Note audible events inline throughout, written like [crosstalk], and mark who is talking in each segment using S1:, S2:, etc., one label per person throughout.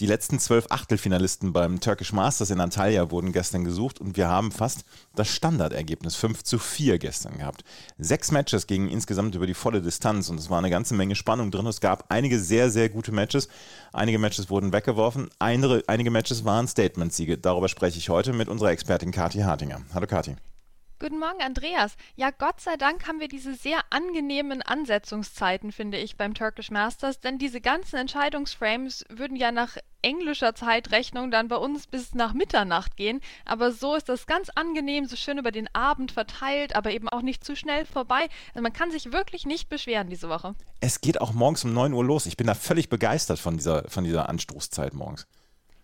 S1: Die letzten zwölf Achtelfinalisten beim Turkish Masters in Antalya wurden gestern gesucht und wir haben fast das Standardergebnis 5 zu 4 gestern gehabt. Sechs Matches gingen insgesamt über die volle Distanz und es war eine ganze Menge Spannung drin. Es gab einige sehr, sehr gute Matches. Einige Matches wurden weggeworfen. Einige, einige Matches waren Statement-Siege. Darüber spreche ich heute mit unserer Expertin Kathi Hartinger. Hallo Kathi.
S2: Guten Morgen, Andreas. Ja, Gott sei Dank haben wir diese sehr angenehmen Ansetzungszeiten, finde ich, beim Turkish Masters, denn diese ganzen Entscheidungsframes würden ja nach englischer Zeitrechnung dann bei uns bis nach Mitternacht gehen. Aber so ist das ganz angenehm, so schön über den Abend verteilt, aber eben auch nicht zu schnell vorbei. Also man kann sich wirklich nicht beschweren diese Woche.
S1: Es geht auch morgens um 9 Uhr los. Ich bin da völlig begeistert von dieser, von dieser Anstoßzeit morgens.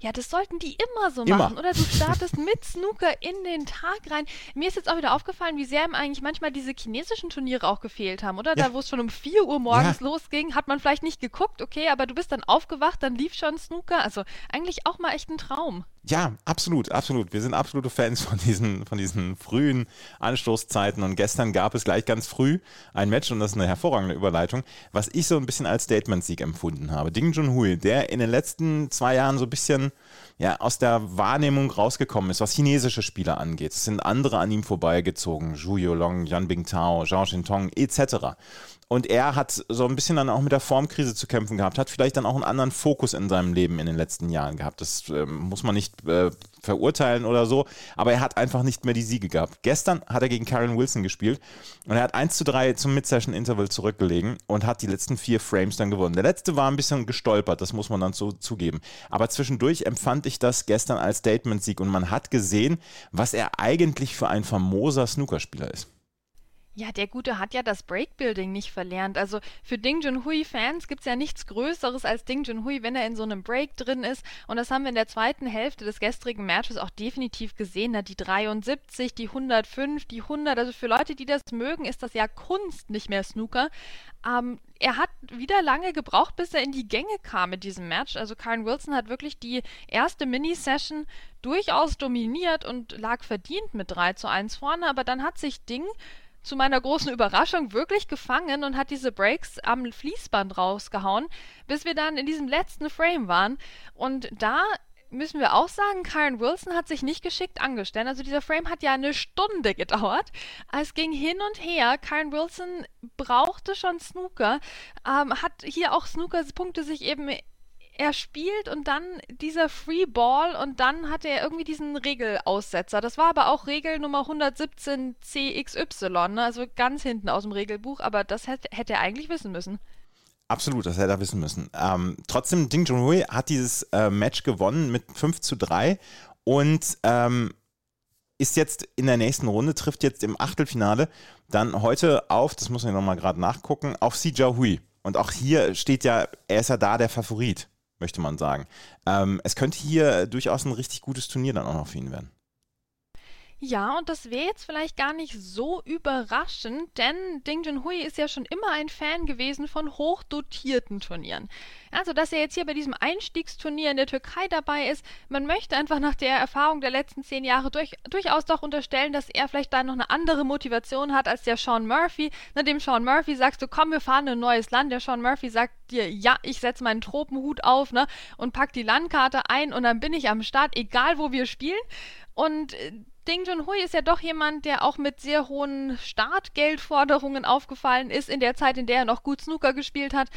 S2: Ja, das sollten die immer so immer. machen. Oder du startest mit Snooker in den Tag rein. Mir ist jetzt auch wieder aufgefallen, wie sehr ihm eigentlich manchmal diese chinesischen Turniere auch gefehlt haben, oder? Ja. Da, wo es schon um 4 Uhr morgens ja. losging, hat man vielleicht nicht geguckt, okay, aber du bist dann aufgewacht, dann lief schon Snooker. Also eigentlich auch mal echt ein Traum.
S1: Ja, absolut, absolut. Wir sind absolute Fans von diesen, von diesen frühen Anstoßzeiten. Und gestern gab es gleich ganz früh ein Match, und das ist eine hervorragende Überleitung, was ich so ein bisschen als Statement-Sieg empfunden habe. Ding Junhui, der in den letzten zwei Jahren so ein bisschen ja, aus der Wahrnehmung rausgekommen ist, was chinesische Spieler angeht. Es sind andere an ihm vorbeigezogen. Zhu Yolong, Yan Bingtao, Zhao Xintong etc. Und er hat so ein bisschen dann auch mit der Formkrise zu kämpfen gehabt, hat vielleicht dann auch einen anderen Fokus in seinem Leben in den letzten Jahren gehabt. Das äh, muss man nicht äh, verurteilen oder so, aber er hat einfach nicht mehr die Siege gehabt. Gestern hat er gegen Karen Wilson gespielt und er hat 1 zu 3 zum Mid-Session-Interval zurückgelegen und hat die letzten vier Frames dann gewonnen. Der letzte war ein bisschen gestolpert, das muss man dann so zugeben. Aber zwischendurch empfand ich das gestern als Statement-Sieg und man hat gesehen, was er eigentlich für ein famoser Snookerspieler ist.
S2: Ja, der Gute hat ja das Breakbuilding nicht verlernt. Also für Ding Junhui-Fans gibt es ja nichts Größeres als Ding Junhui, wenn er in so einem Break drin ist. Und das haben wir in der zweiten Hälfte des gestrigen Matches auch definitiv gesehen. Da die 73, die 105, die 100. Also für Leute, die das mögen, ist das ja Kunst, nicht mehr Snooker. Ähm, er hat wieder lange gebraucht, bis er in die Gänge kam mit diesem Match. Also Karen Wilson hat wirklich die erste Mini-Session durchaus dominiert und lag verdient mit 3 zu 1 vorne. Aber dann hat sich Ding zu meiner großen Überraschung wirklich gefangen und hat diese Breaks am Fließband rausgehauen, bis wir dann in diesem letzten Frame waren. Und da müssen wir auch sagen, Karen Wilson hat sich nicht geschickt angestellt. Also dieser Frame hat ja eine Stunde gedauert. Es ging hin und her. Karen Wilson brauchte schon Snooker, ähm, hat hier auch Snooker-Punkte sich eben er spielt und dann dieser Free Ball und dann hat er irgendwie diesen Regelaussetzer. Das war aber auch Regel Nummer 117 CXY, ne? also ganz hinten aus dem Regelbuch, aber das hätte, hätte er eigentlich wissen müssen.
S1: Absolut, das hätte er wissen müssen. Ähm, trotzdem, Ding Junhui hat dieses äh, Match gewonnen mit 5 zu 3 und ähm, ist jetzt in der nächsten Runde, trifft jetzt im Achtelfinale dann heute auf, das muss ich nochmal gerade nachgucken, auf Si Hui. Und auch hier steht ja, er ist ja da der Favorit möchte man sagen. Ähm, es könnte hier durchaus ein richtig gutes Turnier dann auch noch für ihn werden.
S2: Ja, und das wäre jetzt vielleicht gar nicht so überraschend, denn Ding Junhui ist ja schon immer ein Fan gewesen von hochdotierten Turnieren. Also, dass er jetzt hier bei diesem Einstiegsturnier in der Türkei dabei ist, man möchte einfach nach der Erfahrung der letzten zehn Jahre durch, durchaus doch unterstellen, dass er vielleicht da noch eine andere Motivation hat als der Sean Murphy. Na, dem Sean Murphy sagst du, komm, wir fahren in ein neues Land. Der Sean Murphy sagt dir, ja, ich setze meinen Tropenhut auf ne, und pack die Landkarte ein und dann bin ich am Start, egal wo wir spielen. Und äh, Ding Junhui ist ja doch jemand, der auch mit sehr hohen Startgeldforderungen aufgefallen ist in der Zeit, in der er noch gut Snooker gespielt hat.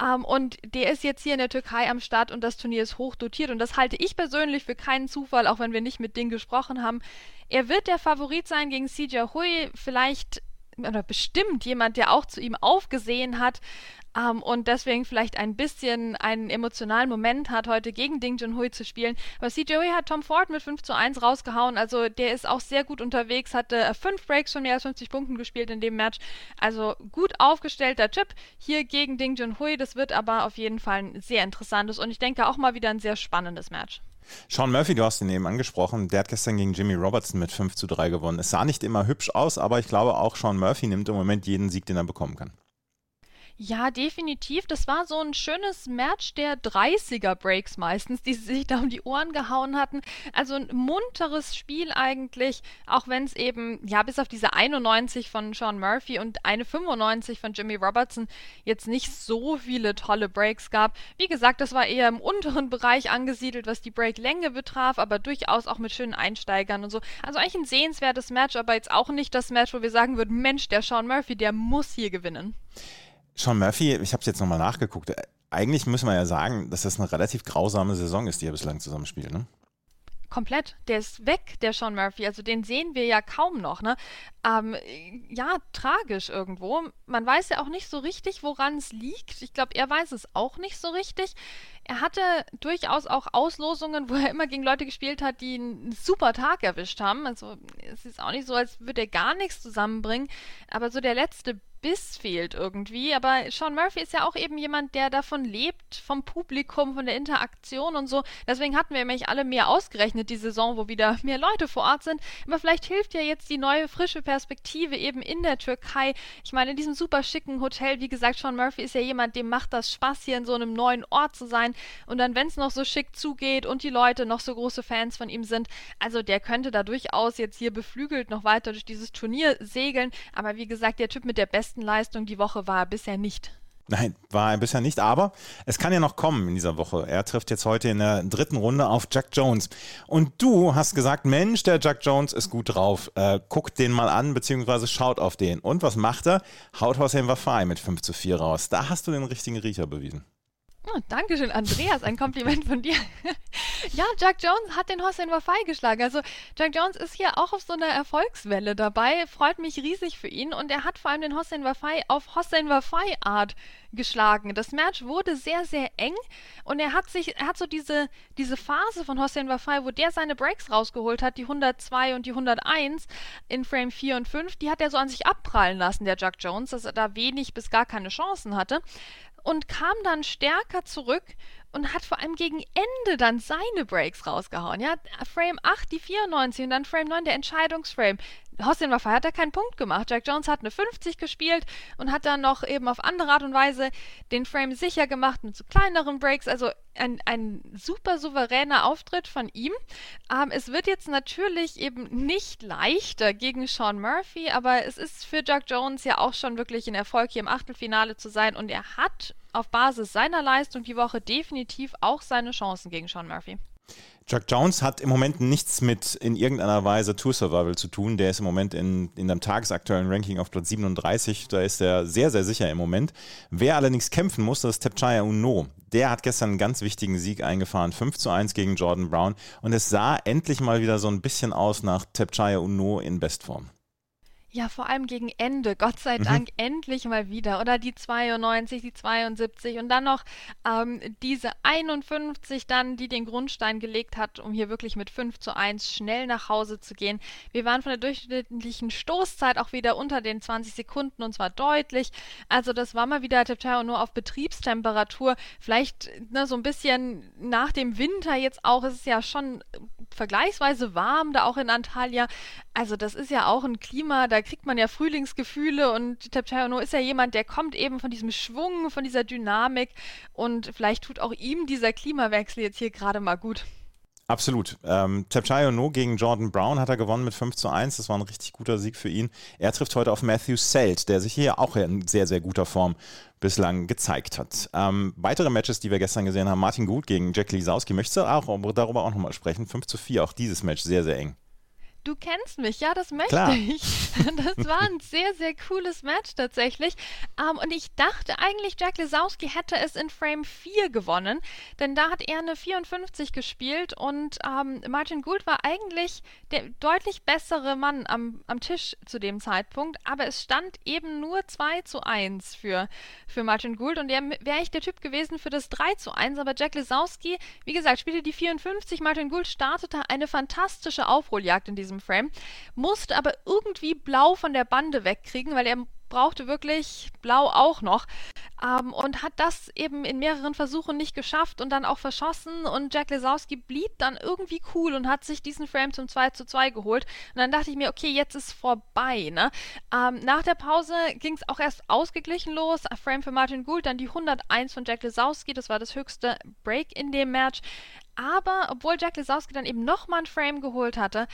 S2: Ähm, und der ist jetzt hier in der Türkei am Start und das Turnier ist hoch dotiert. Und das halte ich persönlich für keinen Zufall, auch wenn wir nicht mit Ding gesprochen haben. Er wird der Favorit sein gegen CJ Hui, vielleicht oder bestimmt jemand, der auch zu ihm aufgesehen hat. Ähm, und deswegen vielleicht ein bisschen einen emotionalen Moment hat, heute gegen Ding Junhui zu spielen. Aber CJ hat Tom Ford mit 5 zu 1 rausgehauen. Also der ist auch sehr gut unterwegs, hatte äh, fünf Breaks von mehr als 50 Punkten gespielt in dem Match. Also gut aufgestellter Chip hier gegen Ding Junhui. Das wird aber auf jeden Fall ein sehr interessantes und ich denke auch mal wieder ein sehr spannendes Match.
S1: Sean Murphy, du hast ihn eben angesprochen, der hat gestern gegen Jimmy Robertson mit 5 zu 3 gewonnen. Es sah nicht immer hübsch aus, aber ich glaube auch Sean Murphy nimmt im Moment jeden Sieg, den er bekommen kann.
S2: Ja, definitiv. Das war so ein schönes Match der 30er Breaks meistens, die sich da um die Ohren gehauen hatten. Also ein munteres Spiel eigentlich, auch wenn es eben, ja, bis auf diese 91 von Sean Murphy und eine 95 von Jimmy Robertson jetzt nicht so viele tolle Breaks gab. Wie gesagt, das war eher im unteren Bereich angesiedelt, was die Breaklänge betraf, aber durchaus auch mit schönen Einsteigern und so. Also eigentlich ein sehenswertes Match, aber jetzt auch nicht das Match, wo wir sagen würden, Mensch, der Sean Murphy, der muss hier gewinnen.
S1: Sean Murphy, ich habe es jetzt nochmal nachgeguckt. Äh, eigentlich müssen wir ja sagen, dass das eine relativ grausame Saison ist, die er bislang zusammenspielt, ne?
S2: komplett. Der ist weg, der Sean Murphy. Also den sehen wir ja kaum noch. Ne? Ähm, ja, tragisch irgendwo. Man weiß ja auch nicht so richtig, woran es liegt. Ich glaube, er weiß es auch nicht so richtig. Er hatte durchaus auch Auslosungen, wo er immer gegen Leute gespielt hat, die einen super Tag erwischt haben. Also es ist auch nicht so, als würde er gar nichts zusammenbringen. Aber so der letzte Biss fehlt irgendwie. Aber Sean Murphy ist ja auch eben jemand, der davon lebt, vom Publikum, von der Interaktion und so. Deswegen hatten wir nämlich alle mehr ausgerechnet die Saison, wo wieder [laughs] mehr Leute vor Ort sind. Aber vielleicht hilft ja jetzt die neue, frische Perspektive eben in der Türkei. Ich meine, in diesem super schicken Hotel, wie gesagt, Sean Murphy ist ja jemand, dem macht das Spaß, hier in so einem neuen Ort zu sein. Und dann, wenn es noch so schick zugeht und die Leute noch so große Fans von ihm sind, also der könnte da durchaus jetzt hier beflügelt noch weiter durch dieses Turnier segeln. Aber wie gesagt, der Typ mit der besten besten Leistung die Woche war er bisher nicht.
S1: Nein, war er bisher nicht, aber es kann ja noch kommen in dieser Woche. Er trifft jetzt heute in der dritten Runde auf Jack Jones. Und du hast gesagt, Mensch, der Jack Jones ist gut drauf. Äh, guckt den mal an, beziehungsweise schaut auf den. Und was macht er? Haut Hossein Wafai mit 5 zu 4 raus. Da hast du den richtigen Riecher bewiesen.
S2: Oh, Dankeschön, Andreas, ein Kompliment von dir. [laughs] ja, Jack Jones hat den Hossein Wafai geschlagen. Also Jack Jones ist hier auch auf so einer Erfolgswelle dabei, freut mich riesig für ihn und er hat vor allem den Hossein Wafai auf Hossein Wafai Art geschlagen. Das Match wurde sehr, sehr eng und er hat sich, er hat so diese, diese Phase von Hossein Wafai, wo der seine Breaks rausgeholt hat, die 102 und die 101 in Frame 4 und 5, die hat er so an sich abprallen lassen, der Jack Jones, dass er da wenig bis gar keine Chancen hatte und kam dann stärker zurück und hat vor allem gegen Ende dann seine Breaks rausgehauen. Ja, Frame 8 die 94 und dann Frame 9 der Entscheidungsframe. Hossein Wafai hat da keinen Punkt gemacht. Jack Jones hat eine 50 gespielt und hat dann noch eben auf andere Art und Weise den Frame sicher gemacht mit so kleineren Breaks. Also ein, ein super souveräner Auftritt von ihm. Ähm, es wird jetzt natürlich eben nicht leichter gegen Sean Murphy, aber es ist für Jack Jones ja auch schon wirklich ein Erfolg, hier im Achtelfinale zu sein und er hat auf Basis seiner Leistung die Woche definitiv auch seine Chancen gegen Sean Murphy.
S1: Jack Jones hat im Moment nichts mit in irgendeiner Weise Tour Survival zu tun. Der ist im Moment in, in einem tagesaktuellen Ranking auf Platz 37. Da ist er sehr, sehr sicher im Moment. Wer allerdings kämpfen muss, das ist Tepchaya Uno. Der hat gestern einen ganz wichtigen Sieg eingefahren. 5 zu 1 gegen Jordan Brown. Und es sah endlich mal wieder so ein bisschen aus nach Tepchaya Uno in Bestform.
S2: Ja, vor allem gegen Ende, Gott sei mhm. Dank, endlich mal wieder. Oder die 92, die 72 und dann noch ähm, diese 51 dann, die den Grundstein gelegt hat, um hier wirklich mit 5 zu 1 schnell nach Hause zu gehen. Wir waren von der durchschnittlichen Stoßzeit auch wieder unter den 20 Sekunden und zwar deutlich. Also das war mal wieder Tepteo nur auf Betriebstemperatur. Vielleicht ne, so ein bisschen nach dem Winter jetzt auch. Es ist ja schon vergleichsweise warm da auch in Antalya. Also das ist ja auch ein Klima, da kriegt man ja Frühlingsgefühle und Tepchano ist ja jemand, der kommt eben von diesem Schwung, von dieser Dynamik und vielleicht tut auch ihm dieser Klimawechsel jetzt hier gerade mal gut.
S1: Absolut. Ähm, No gegen Jordan Brown hat er gewonnen mit 5 zu 1. Das war ein richtig guter Sieg für ihn. Er trifft heute auf Matthew Selt, der sich hier auch in sehr, sehr guter Form bislang gezeigt hat. Ähm, weitere Matches, die wir gestern gesehen haben, Martin Gut gegen Jack Lisowski. Möchtest du auch darüber auch nochmal sprechen? 5 zu 4, auch dieses Match sehr, sehr eng.
S2: Du kennst mich, ja, das möchte
S1: Klar.
S2: ich. [laughs] Das war ein sehr, sehr cooles Match tatsächlich. Ähm, und ich dachte eigentlich, Jack Lesowski hätte es in Frame 4 gewonnen, denn da hat er eine 54 gespielt und ähm, Martin Gould war eigentlich der deutlich bessere Mann am, am Tisch zu dem Zeitpunkt, aber es stand eben nur 2 zu 1 für, für Martin Gould und der wäre ich der Typ gewesen für das 3 zu 1, aber Jack Lesowski, wie gesagt, spielte die 54, Martin Gould startete eine fantastische Aufholjagd in diesem diesem Frame, musste aber irgendwie blau von der Bande wegkriegen, weil er brauchte wirklich Blau auch noch ähm, und hat das eben in mehreren Versuchen nicht geschafft und dann auch verschossen und Jack Lesowski blieb dann irgendwie cool und hat sich diesen Frame zum 2 zu 2 geholt und dann dachte ich mir, okay, jetzt ist vorbei. Ne? Ähm, nach der Pause ging es auch erst ausgeglichen los. Frame für Martin Gould, dann die 101 von Jack Lesowski, das war das höchste Break in dem Match. Aber obwohl Jack Lesowski dann eben nochmal ein Frame geholt hatte,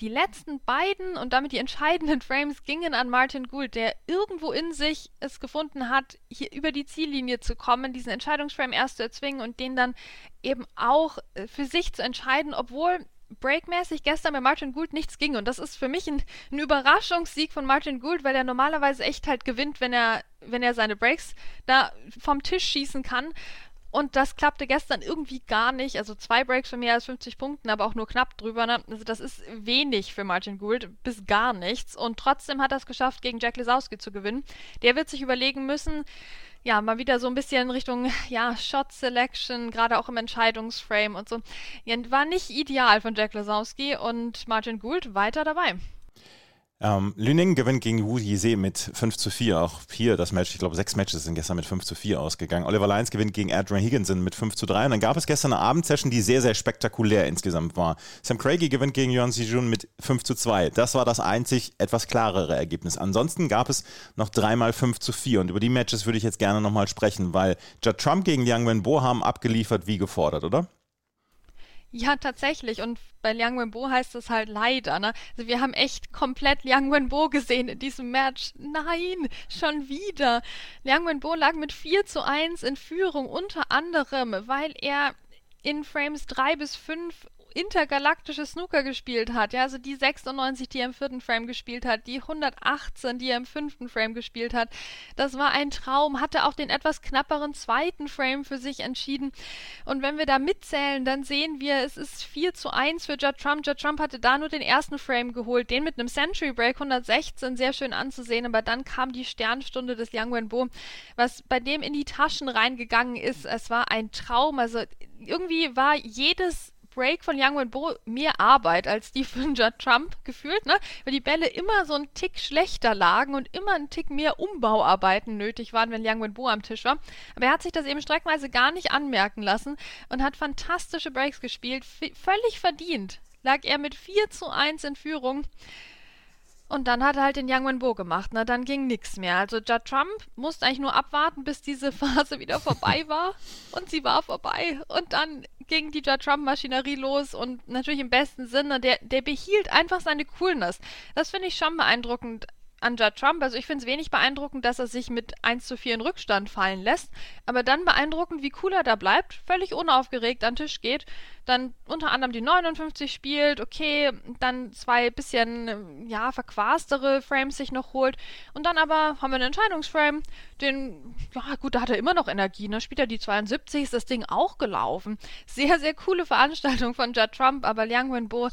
S2: die letzten beiden und damit die entscheidenden [laughs] Frames gingen an Martin Gould, der irgendwo in sich es gefunden hat, hier über die Ziellinie zu kommen, diesen Entscheidungsframe erst zu erzwingen und den dann eben auch äh, für sich zu entscheiden, obwohl breakmäßig gestern bei Martin Gould nichts ging. Und das ist für mich ein, ein, Überraschungssieg von Martin Gould, weil er normalerweise echt halt gewinnt, wenn er, wenn er seine Breaks da vom Tisch schießen kann. Und das klappte gestern irgendwie gar nicht. Also zwei Breaks für mehr als 50 Punkten, aber auch nur knapp drüber. Ne? Also das ist wenig für Martin Gould, bis gar nichts. Und trotzdem hat er es geschafft, gegen Jack Lesowski zu gewinnen. Der wird sich überlegen müssen, ja, mal wieder so ein bisschen in Richtung, ja, Shot Selection, gerade auch im Entscheidungsframe und so. Ja, war nicht ideal von Jack Lesowski und Martin Gould weiter dabei.
S1: Ähm, Lüning gewinnt gegen Wu Yise mit 5 zu 4. Auch hier das Match, ich glaube, sechs Matches sind gestern mit 5 zu 4 ausgegangen. Oliver Lyons gewinnt gegen Adrian Higginson mit 5 zu 3. Und dann gab es gestern eine Abendsession, die sehr, sehr spektakulär insgesamt war. Sam Craigie gewinnt gegen Yuan Sijun mit 5 zu 2. Das war das einzig etwas klarere Ergebnis. Ansonsten gab es noch dreimal 5 zu 4. Und über die Matches würde ich jetzt gerne nochmal sprechen, weil Judd Trump gegen Liang Wenbo haben abgeliefert wie gefordert, oder?
S2: Ja, tatsächlich. Und bei Liang Wenbo heißt es halt leider. Ne? Also wir haben echt komplett Liang Wenbo gesehen in diesem Match. Nein, schon wieder. Liang Wenbo lag mit 4 zu 1 in Führung, unter anderem, weil er in Frames 3 bis 5 intergalaktische Snooker gespielt hat, ja, also die 96, die er im vierten Frame gespielt hat, die 118, die er im fünften Frame gespielt hat, das war ein Traum, hatte auch den etwas knapperen zweiten Frame für sich entschieden. Und wenn wir da mitzählen, dann sehen wir, es ist 4 zu 1 für Judd Trump. Judd Trump hatte da nur den ersten Frame geholt, den mit einem Century Break 116, sehr schön anzusehen, aber dann kam die Sternstunde des Yang Wenbo, was bei dem in die Taschen reingegangen ist. Es war ein Traum, also irgendwie war jedes Break von Young Bo mehr Arbeit als die von Judd Trump gefühlt, ne? Weil die Bälle immer so einen Tick schlechter lagen und immer einen Tick mehr Umbauarbeiten nötig waren, wenn Young Bo am Tisch war. Aber er hat sich das eben streckenweise gar nicht anmerken lassen und hat fantastische Breaks gespielt. Völlig verdient lag er mit 4 zu 1 in Führung. Und dann hat er halt den Yang Wenbo gemacht. Na, dann ging nichts mehr. Also Judd Trump musste eigentlich nur abwarten, bis diese [laughs] Phase wieder vorbei war. Und sie war vorbei. Und dann ging die Judd Trump-Maschinerie los. Und natürlich im besten Sinne, der, der behielt einfach seine Coolness. Das finde ich schon beeindruckend an Judd Trump. Also ich finde es wenig beeindruckend, dass er sich mit 1 zu 4 in Rückstand fallen lässt, aber dann beeindruckend, wie cool er da bleibt, völlig unaufgeregt an den Tisch geht, dann unter anderem die 59 spielt, okay, dann zwei bisschen, ja, verquastere Frames sich noch holt und dann aber haben wir einen Entscheidungsframe, den, ja gut, da hat er immer noch Energie, ne, spielt er die 72, ist das Ding auch gelaufen. Sehr, sehr coole Veranstaltung von Judd Trump, aber Liang Wenbo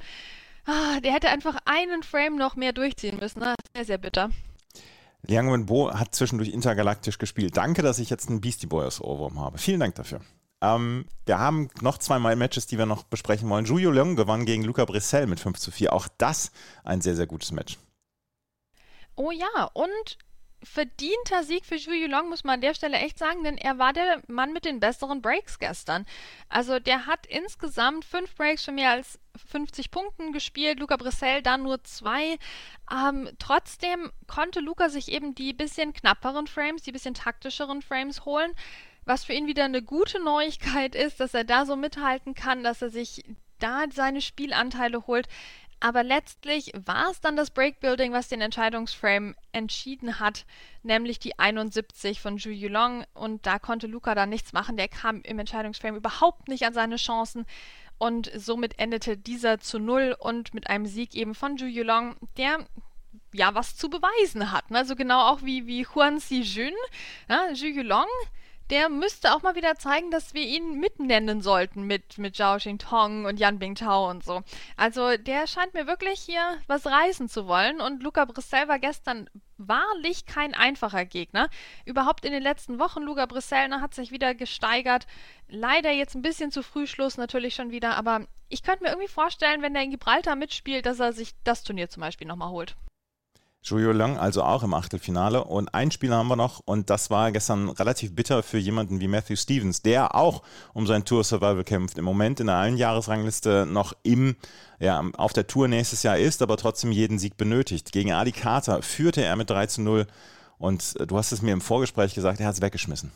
S2: Ah, der hätte einfach einen Frame noch mehr durchziehen müssen. Ne? Sehr, sehr bitter.
S1: Liang Wenbo hat zwischendurch intergalaktisch gespielt. Danke, dass ich jetzt einen Beastie Boys Ohrwurm habe. Vielen Dank dafür. Ähm, wir haben noch zwei Matches, die wir noch besprechen wollen. Julio Leung gewann gegen Luca Brissell mit 5 zu 4. Auch das ein sehr, sehr gutes Match.
S2: Oh ja, und verdienter Sieg für Zhu Yulong, muss man an der Stelle echt sagen, denn er war der Mann mit den besseren Breaks gestern. Also der hat insgesamt fünf Breaks für mehr als 50 Punkten gespielt, Luca Brissell dann nur zwei. Ähm, trotzdem konnte Luca sich eben die bisschen knapperen Frames, die bisschen taktischeren Frames holen, was für ihn wieder eine gute Neuigkeit ist, dass er da so mithalten kann, dass er sich da seine Spielanteile holt. Aber letztlich war es dann das Breakbuilding, was den Entscheidungsframe entschieden hat, nämlich die 71 von Zhu Yulong. Und da konnte Luca dann nichts machen. Der kam im Entscheidungsframe überhaupt nicht an seine Chancen. Und somit endete dieser zu null und mit einem Sieg eben von Zhu Yulong, der ja was zu beweisen hat. Also genau auch wie, wie Huan Si-jun. Ja, Zhu Yulong der müsste auch mal wieder zeigen, dass wir ihn mitnennen sollten mit, mit Zhao Xingtong und Yan Bingtao und so. Also der scheint mir wirklich hier was reißen zu wollen und Luca Brissell war gestern wahrlich kein einfacher Gegner. Überhaupt in den letzten Wochen, Luca Brissell ne, hat sich wieder gesteigert. Leider jetzt ein bisschen zu früh Schluss natürlich schon wieder, aber ich könnte mir irgendwie vorstellen, wenn er in Gibraltar mitspielt, dass er sich das Turnier zum Beispiel nochmal holt.
S1: Zhuyo Leong also auch im Achtelfinale. Und ein Spiel haben wir noch und das war gestern relativ bitter für jemanden wie Matthew Stevens, der auch um sein Tour Survival kämpft. Im Moment in der Einjahresrangliste noch im, ja, auf der Tour nächstes Jahr ist, aber trotzdem jeden Sieg benötigt. Gegen Ali Carter führte er mit 3 zu 0 und du hast es mir im Vorgespräch gesagt, er hat es weggeschmissen.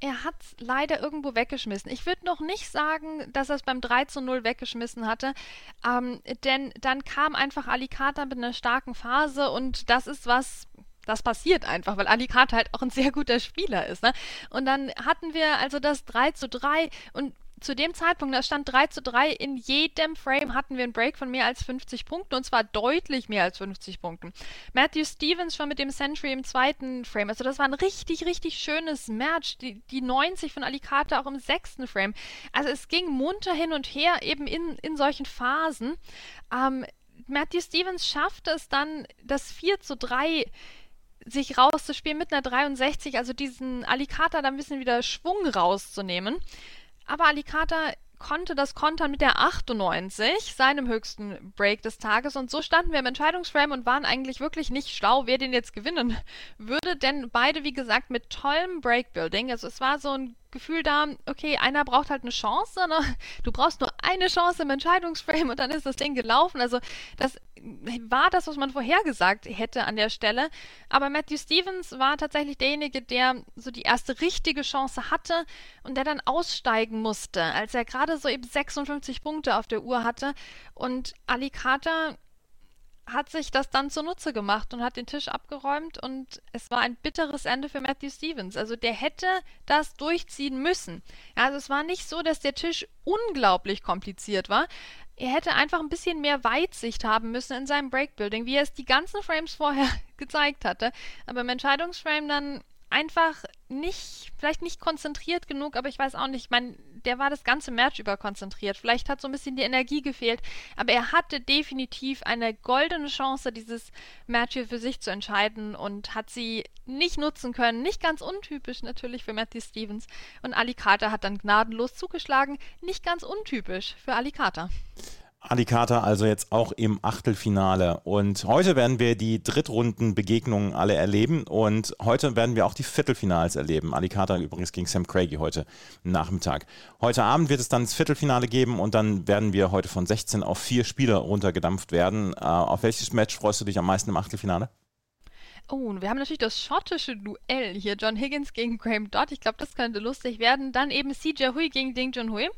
S2: Er hat es leider irgendwo weggeschmissen. Ich würde noch nicht sagen, dass er es beim 3 zu 0 weggeschmissen hatte, ähm, denn dann kam einfach Alicata mit einer starken Phase und das ist was, das passiert einfach, weil Alicata halt auch ein sehr guter Spieler ist. Ne? Und dann hatten wir also das 3 zu 3 und zu dem Zeitpunkt, da stand 3 zu 3, in jedem Frame hatten wir einen Break von mehr als 50 Punkten und zwar deutlich mehr als 50 Punkten. Matthew Stevens schon mit dem Century im zweiten Frame, also das war ein richtig, richtig schönes Match. Die, die 90 von Alicate auch im sechsten Frame. Also es ging munter hin und her eben in, in solchen Phasen. Ähm, Matthew Stevens schaffte es dann, das 4 zu 3 sich rauszuspielen mit einer 63, also diesen Alicata da ein bisschen wieder Schwung rauszunehmen. Aber Alicata konnte das kontern mit der 98, seinem höchsten Break des Tages. Und so standen wir im Entscheidungsframe und waren eigentlich wirklich nicht schlau, wer den jetzt gewinnen [laughs] würde. Denn beide, wie gesagt, mit tollem Breakbuilding. Also es war so ein Gefühl da, okay, einer braucht halt eine Chance, ne? du brauchst nur eine Chance im Entscheidungsframe und dann ist das Ding gelaufen. Also das war das, was man vorhergesagt hätte an der Stelle. Aber Matthew Stevens war tatsächlich derjenige, der so die erste richtige Chance hatte und der dann aussteigen musste, als er gerade so eben 56 Punkte auf der Uhr hatte. Und Ali Carter hat sich das dann zunutze gemacht und hat den Tisch abgeräumt und es war ein bitteres Ende für Matthew Stevens. Also der hätte das durchziehen müssen. Ja, also es war nicht so, dass der Tisch unglaublich kompliziert war. Er hätte einfach ein bisschen mehr Weitsicht haben müssen in seinem Breakbuilding, wie er es die ganzen Frames vorher [laughs] gezeigt hatte. Aber im Entscheidungsframe dann einfach nicht, vielleicht nicht konzentriert genug, aber ich weiß auch nicht, ich meine, der war das ganze Match über konzentriert. Vielleicht hat so ein bisschen die Energie gefehlt, aber er hatte definitiv eine goldene Chance, dieses Match hier für sich zu entscheiden und hat sie nicht nutzen können. Nicht ganz untypisch natürlich für Matthew Stevens. Und Ali Carter hat dann gnadenlos zugeschlagen. Nicht ganz untypisch für Ali Carter.
S1: Alicata also jetzt auch im Achtelfinale. Und heute werden wir die Drittrundenbegegnungen alle erleben und heute werden wir auch die Viertelfinals erleben. Alicata übrigens gegen Sam Craigie heute Nachmittag. Heute Abend wird es dann das Viertelfinale geben und dann werden wir heute von 16 auf vier Spieler runtergedampft werden. Äh, auf welches Match freust du dich am meisten im Achtelfinale?
S2: Oh, und wir haben natürlich das schottische Duell hier. John Higgins gegen Graham Dodd. Ich glaube, das könnte lustig werden. Dann eben CJ Hui gegen Ding Junhui.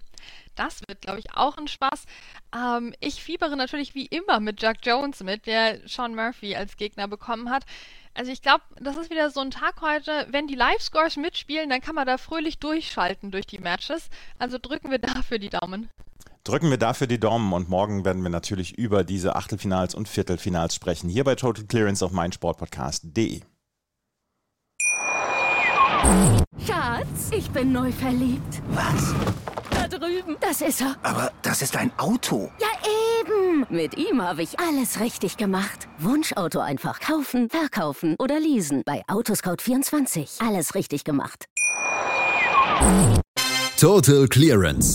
S2: Das wird, glaube ich, auch ein Spaß. Ähm, ich fiebere natürlich wie immer mit Jack Jones mit, der Sean Murphy als Gegner bekommen hat. Also ich glaube, das ist wieder so ein Tag heute, wenn die Live-Scores mitspielen, dann kann man da fröhlich durchschalten durch die Matches. Also drücken wir dafür die Daumen.
S1: Drücken wir dafür die Daumen und morgen werden wir natürlich über diese Achtelfinals und Viertelfinals sprechen. Hier bei Total Clearance auf meinsportpodcast.de.
S3: Schatz, ich bin neu verliebt.
S4: Was?
S3: drüben. Das ist er.
S4: Aber das ist ein Auto.
S3: Ja, eben. Mit ihm habe ich alles richtig gemacht. Wunschauto einfach kaufen, verkaufen oder leasen. Bei Autoscout24. Alles richtig gemacht.
S5: Total Clearance.